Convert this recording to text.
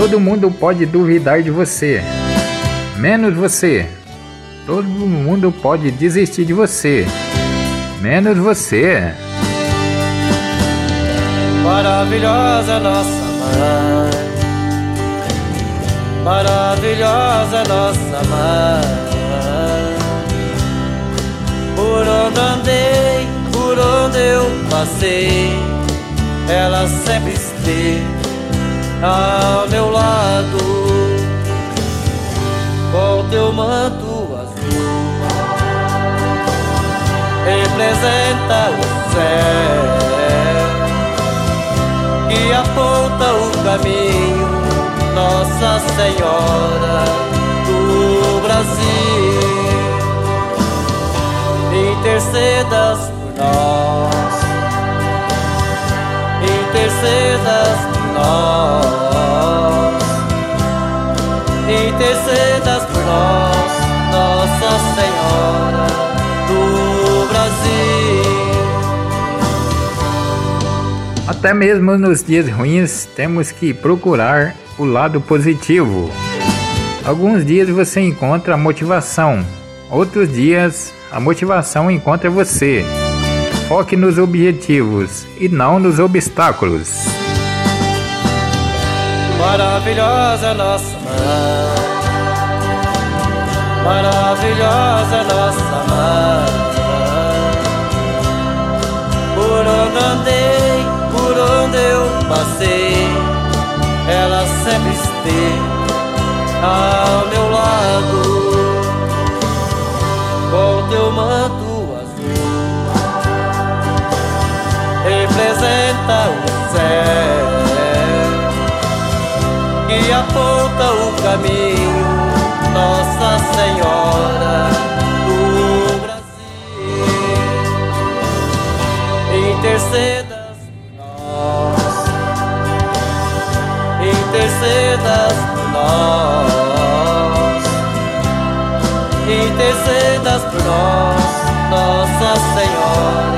Todo mundo pode duvidar de você, menos você. Todo mundo pode desistir de você, menos você. Maravilhosa nossa mãe, maravilhosa nossa mãe. Por onde andei, por onde eu passei, ela sempre esteve ao meu lado. Com teu manto azul? Representa o céu que aponta o caminho Nossa Senhora Até mesmo nos dias ruins temos que procurar o lado positivo. Alguns dias você encontra a motivação, outros dias a motivação encontra você. Foque nos objetivos e não nos obstáculos. Maravilhosa nossa mãe, maravilhosa nossa mãe. Passei, ela sempre esteve ao meu lado, com teu manto azul, representa o céu que aponta o caminho. intercedas por nós, Nossa Senhora.